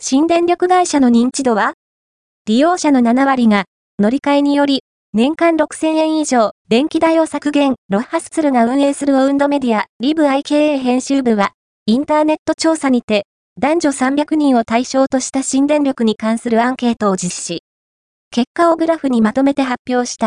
新電力会社の認知度は？利用者の7割が乗り換えにより年間6000円以上電気代を削減ロッハスツルが運営するオウンドメディアリブ IKA 編集部はインターネット調査にて男女300人を対象とした新電力に関するアンケートを実施。結果をグラフにまとめて発表した。